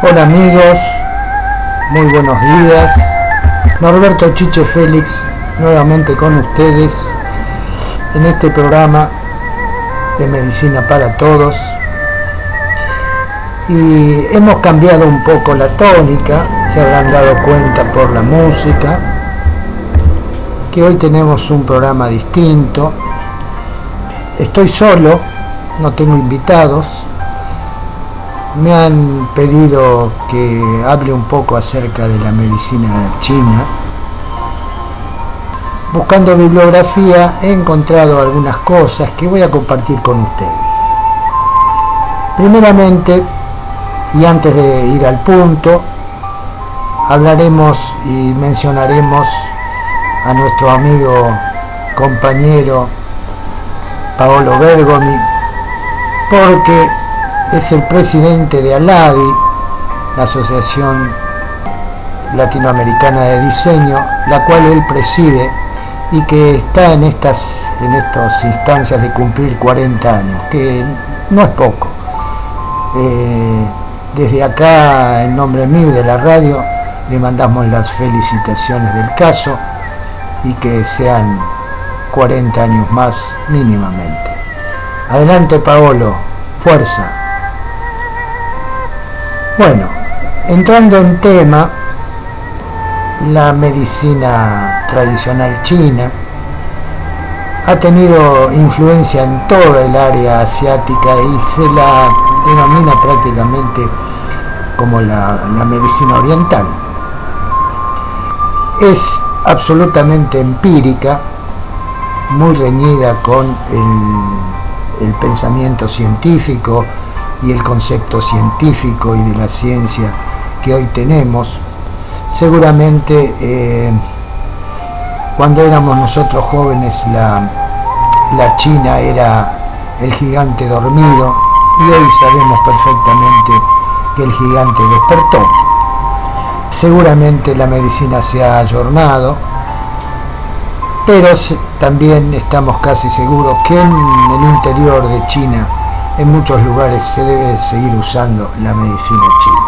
Hola amigos, muy buenos días. Norberto Chiche Félix nuevamente con ustedes en este programa de Medicina para Todos. Y hemos cambiado un poco la tónica, se habrán dado cuenta por la música, que hoy tenemos un programa distinto. Estoy solo, no tengo invitados, me han pedido que hable un poco acerca de la medicina china. Buscando bibliografía he encontrado algunas cosas que voy a compartir con ustedes. Primeramente, y antes de ir al punto, hablaremos y mencionaremos a nuestro amigo, compañero Paolo Bergomi, porque es el presidente de ALADI, la Asociación Latinoamericana de Diseño, la cual él preside y que está en estas, en estas instancias de cumplir 40 años, que no es poco. Eh, desde acá, en nombre mío y de la radio, le mandamos las felicitaciones del caso y que sean 40 años más mínimamente. Adelante Paolo, fuerza. Bueno, entrando en tema, la medicina tradicional china ha tenido influencia en toda el área asiática y se la denomina prácticamente como la, medicina oriental. Es absolutamente empírica, muy reñida con el, pensamiento científico, y el concepto científico y de la ciencia que hoy tenemos, seguramente eh, cuando éramos nosotros jóvenes la, la China era el gigante dormido y hoy sabemos perfectamente que el gigante despertó. Seguramente la medicina se ha ayornado, pero también estamos casi seguros que en el interior de China en muchos lugares se debe seguir usando la medicina china.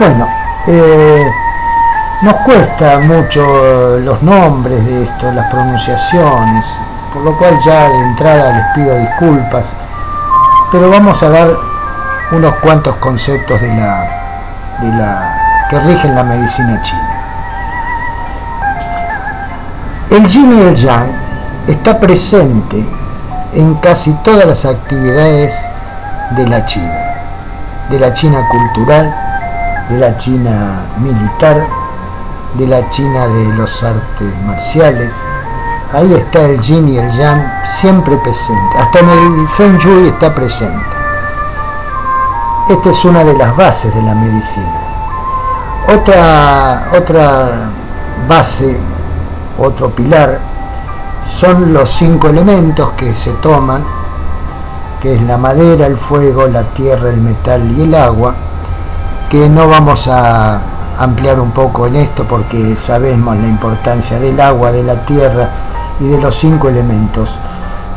Bueno, eh, nos cuesta mucho los nombres de esto, las pronunciaciones, por lo cual ya de entrada les pido disculpas, pero vamos a dar unos cuantos conceptos de la, de la que rigen la medicina china. El yin y el yang está presente en casi todas las actividades de la China, de la China cultural, de la China militar, de la China de los artes marciales. Ahí está el yin y el yang siempre presente, hasta en el feng shui está presente. Esta es una de las bases de la medicina. Otra, otra base, otro pilar son los cinco elementos que se toman, que es la madera, el fuego, la tierra, el metal y el agua, que no vamos a ampliar un poco en esto porque sabemos la importancia del agua, de la tierra y de los cinco elementos,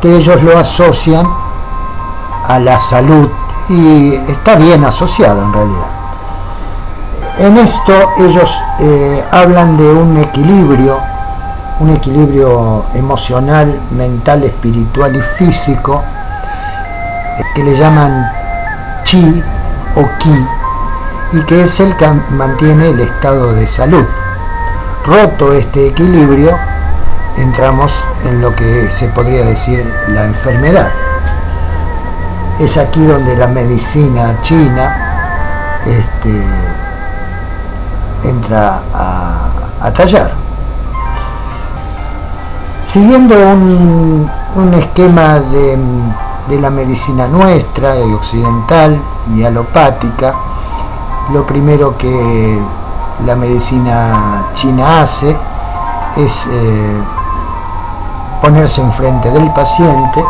que ellos lo asocian a la salud y está bien asociado en realidad. En esto ellos eh, hablan de un equilibrio un equilibrio emocional, mental, espiritual y físico eh, que le llaman chi o ki y que es el que mantiene el estado de salud. Roto este equilibrio, entramos en lo que se podría decir la enfermedad. Es aquí donde la medicina china este, entra a tallar. Siguiendo un, esquema de, la medicina nuestra, y occidental y alopática, lo primero que la medicina china hace es eh, ponerse enfrente del paciente,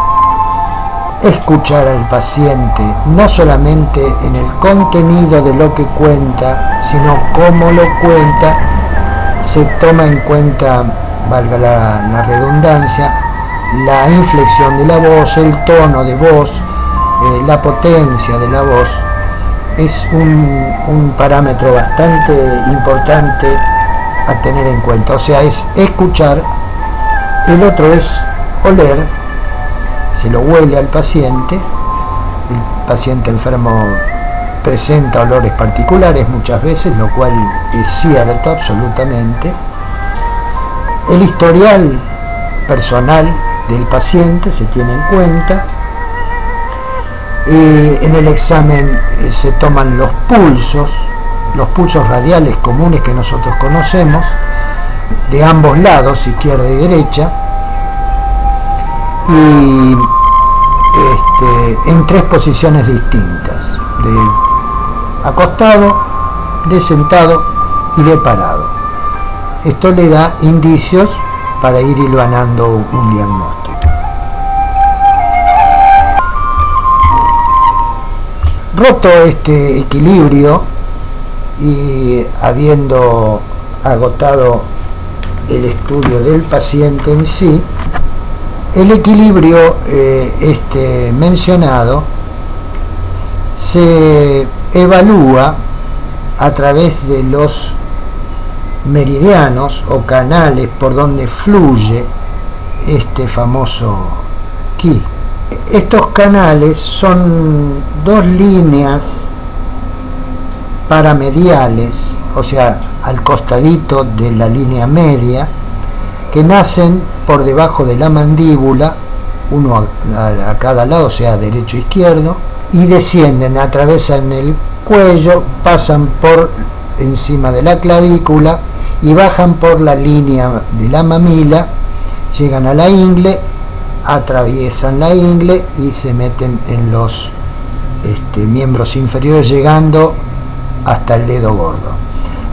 escuchar al paciente, no solamente en el contenido de lo que cuenta, sino cómo lo cuenta, se toma en cuenta valga la, redundancia, la inflexión de la voz, el tono de voz, eh, la potencia de la voz es un, un parámetro bastante importante a tener en cuenta. O sea, es escuchar, el otro es oler, se lo huele al paciente, el paciente enfermo presenta olores particulares muchas veces, lo cual es cierto absolutamente. El historial personal del paciente se tiene en cuenta. Eh, en el examen eh, se toman los pulsos, los pulsos radiales comunes que nosotros conocemos, de ambos lados, izquierda y derecha, y este, en tres posiciones distintas, de acostado, de sentado y de parado. Esto le da indicios para ir hilvanando un diagnóstico. Roto este equilibrio y habiendo agotado el estudio del paciente en sí, el equilibrio eh, este mencionado se evalúa a través de los meridianos o canales por donde fluye este famoso ki. Estos canales son dos líneas paramediales, o sea, al costadito de la línea media, que nacen por debajo de la mandíbula, uno a, cada lado, o sea, derecho e izquierdo, y descienden, atravesan el cuello, pasan por encima de la clavícula y bajan por la línea de la mamila, llegan a la ingle, atraviesan la ingle y se meten en los este, miembros inferiores llegando hasta el dedo gordo.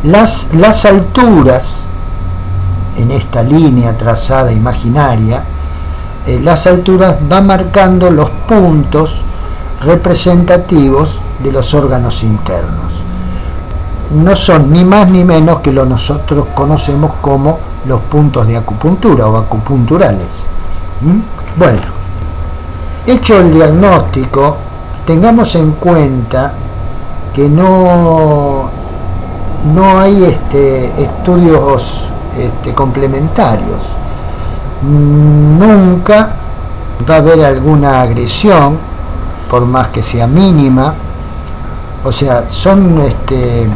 Las, las alturas en esta línea trazada imaginaria, eh, las alturas van marcando los puntos representativos de los órganos internos. No son ni más ni menos que lo nosotros conocemos como los puntos de acupuntura o acupunturales. ¿Mm? Bueno, hecho el diagnóstico, tengamos en cuenta que no, no hay este, estudios este, complementarios. Nunca va a haber alguna agresión por más que sea mínima, o sea, son este,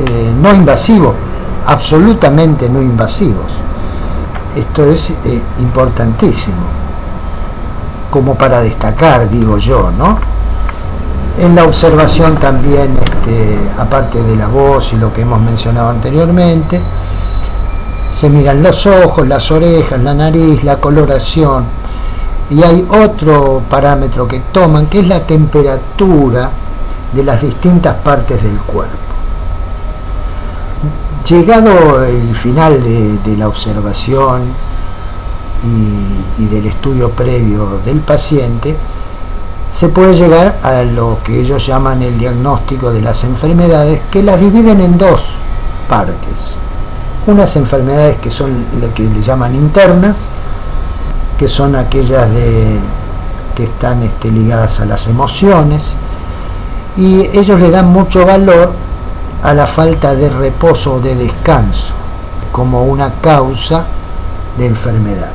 eh, no invasivos, absolutamente no invasivos. Esto es eh, importantísimo, como para destacar, digo yo, ¿no? En la observación también, este, aparte de la voz y lo que hemos mencionado anteriormente, se miran los ojos, las orejas, la nariz, la coloración, y hay otro parámetro que toman, que es la temperatura de las distintas partes del cuerpo. Llegado el final de, la observación y, del estudio previo del paciente, se puede llegar a lo que ellos llaman el diagnóstico de las enfermedades, que las dividen en dos partes. Unas enfermedades que son lo que le llaman internas, que son aquellas de, que están este, ligadas a las emociones, y ellos le dan mucho valor a la falta de reposo o de descanso como una causa de enfermedad.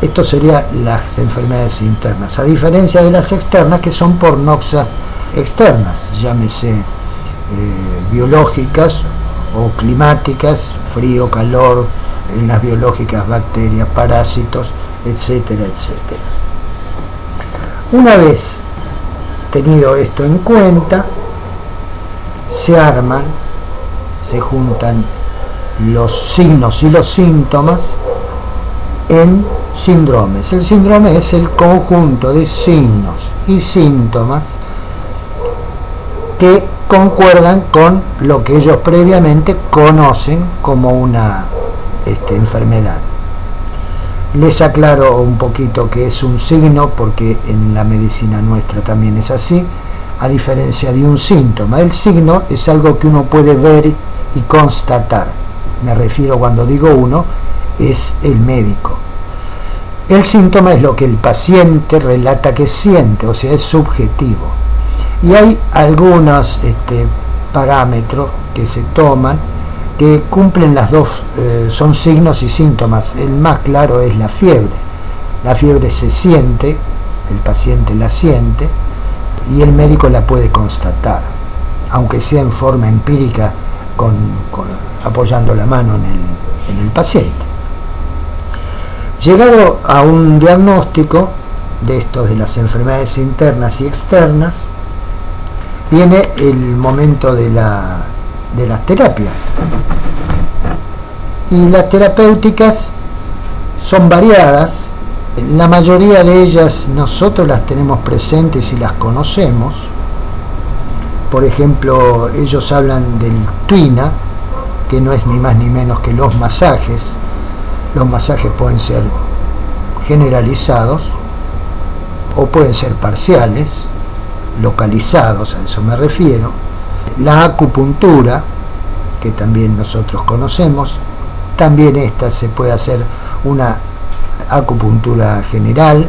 Esto serían las enfermedades internas, a diferencia de las externas que son por noxas externas, llámese eh, biológicas o climáticas, frío, calor, en las biológicas, bacterias, parásitos, etcétera, etcétera. Una vez tenido esto en cuenta, se arman, se juntan los signos y los síntomas en síndromes. El síndrome es el conjunto de signos y síntomas que concuerdan con lo que ellos previamente conocen como una este, enfermedad. Les aclaro un poquito que es un signo porque en la medicina nuestra también es así, a diferencia de un síntoma. El signo es algo que uno puede ver y constatar. Me refiero cuando digo uno, es el médico. El síntoma es lo que el paciente relata que siente, o sea, es subjetivo. Y hay algunos este, parámetros que se toman que cumplen las dos, eh, son signos y síntomas. El más claro es la fiebre. La fiebre se siente, el paciente la siente y el médico la puede constatar, aunque sea en forma empírica, apoyando la mano en el, en el paciente. Llegado a un diagnóstico de estos de las enfermedades internas y externas, viene el momento de las terapias. Y las terapéuticas son variadas, la mayoría de ellas nosotros las tenemos presentes y las conocemos. Por ejemplo, ellos hablan del tuina, que no es ni más ni menos que los masajes, los masajes pueden ser generalizados o pueden ser parciales, localizados, a eso me refiero. La acupuntura, que también nosotros conocemos, también esta se puede hacer una acupuntura general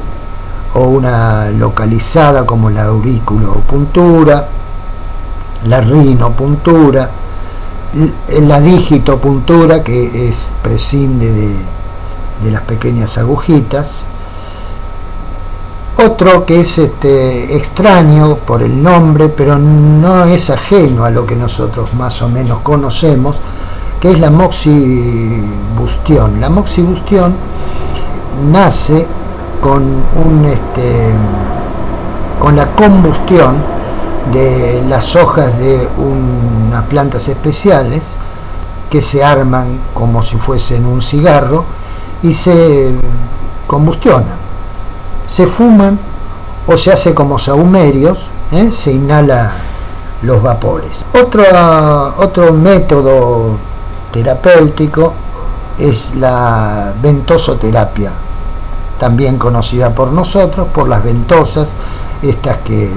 o una localizada como la auriculopuntura, la rinopuntura, la digitopuntura que es prescinde de, de las pequeñas agujitas. Otro que es este, extraño por el nombre, pero no es ajeno a lo que nosotros más o menos conocemos, que es la moxibustión. La moxibustión nace con, un, este, con la combustión de las hojas de unas plantas especiales que se arman como si fuesen un cigarro y se combustionan, se fuman o se hace como sahumerios, ¿eh? se inhala los vapores. Otro, otro método terapéutico es la ventosoterapia, también conocida por nosotros, por las ventosas, estas que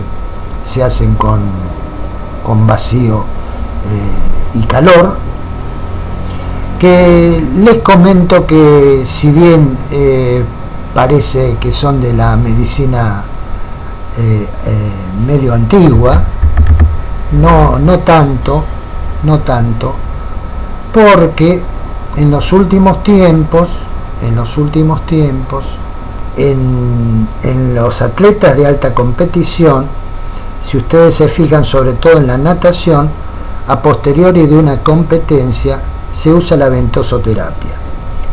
se hacen con, con vacío eh, y calor, que les comento que si bien eh, parece que son de la medicina eh, medio antigua, no, no tanto, no tanto, porque en los últimos tiempos, en los últimos tiempos, en, en los atletas de alta competición, si ustedes se fijan sobre todo en la natación, a posteriori de una competencia, se usa la ventosoterapia,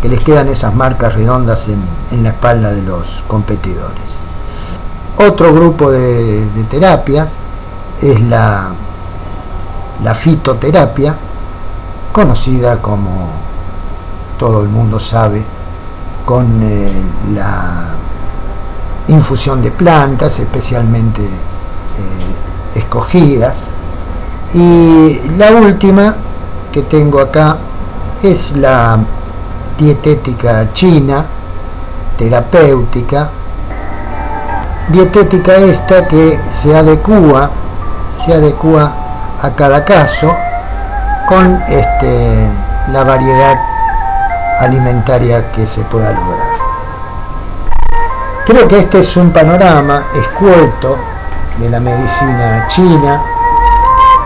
que les quedan esas marcas redondas en, la espalda de los competidores. Otro grupo de, terapias es la, la fitoterapia, conocida como todo el mundo sabe, con eh, la infusión de plantas, especialmente eh, escogidas. Y la última que tengo acá es la dietética china, terapéutica, dietética esta que se adecua, se adecua a cada caso con este, la variedad alimentaria que se pueda lograr. Creo que este es un panorama escueto de la medicina china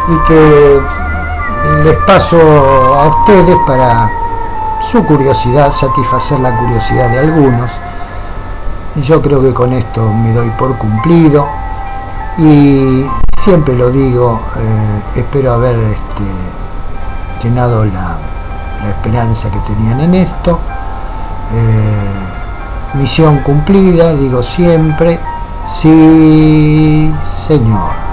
y que les paso a ustedes para su curiosidad, satisfacer la curiosidad de algunos. Yo creo que con esto me doy por cumplido y siempre lo digo, eh, espero haber este, llenado la, esperanza que tenían en esto. Eh, misión cumplida, digo siempre, sí, señor.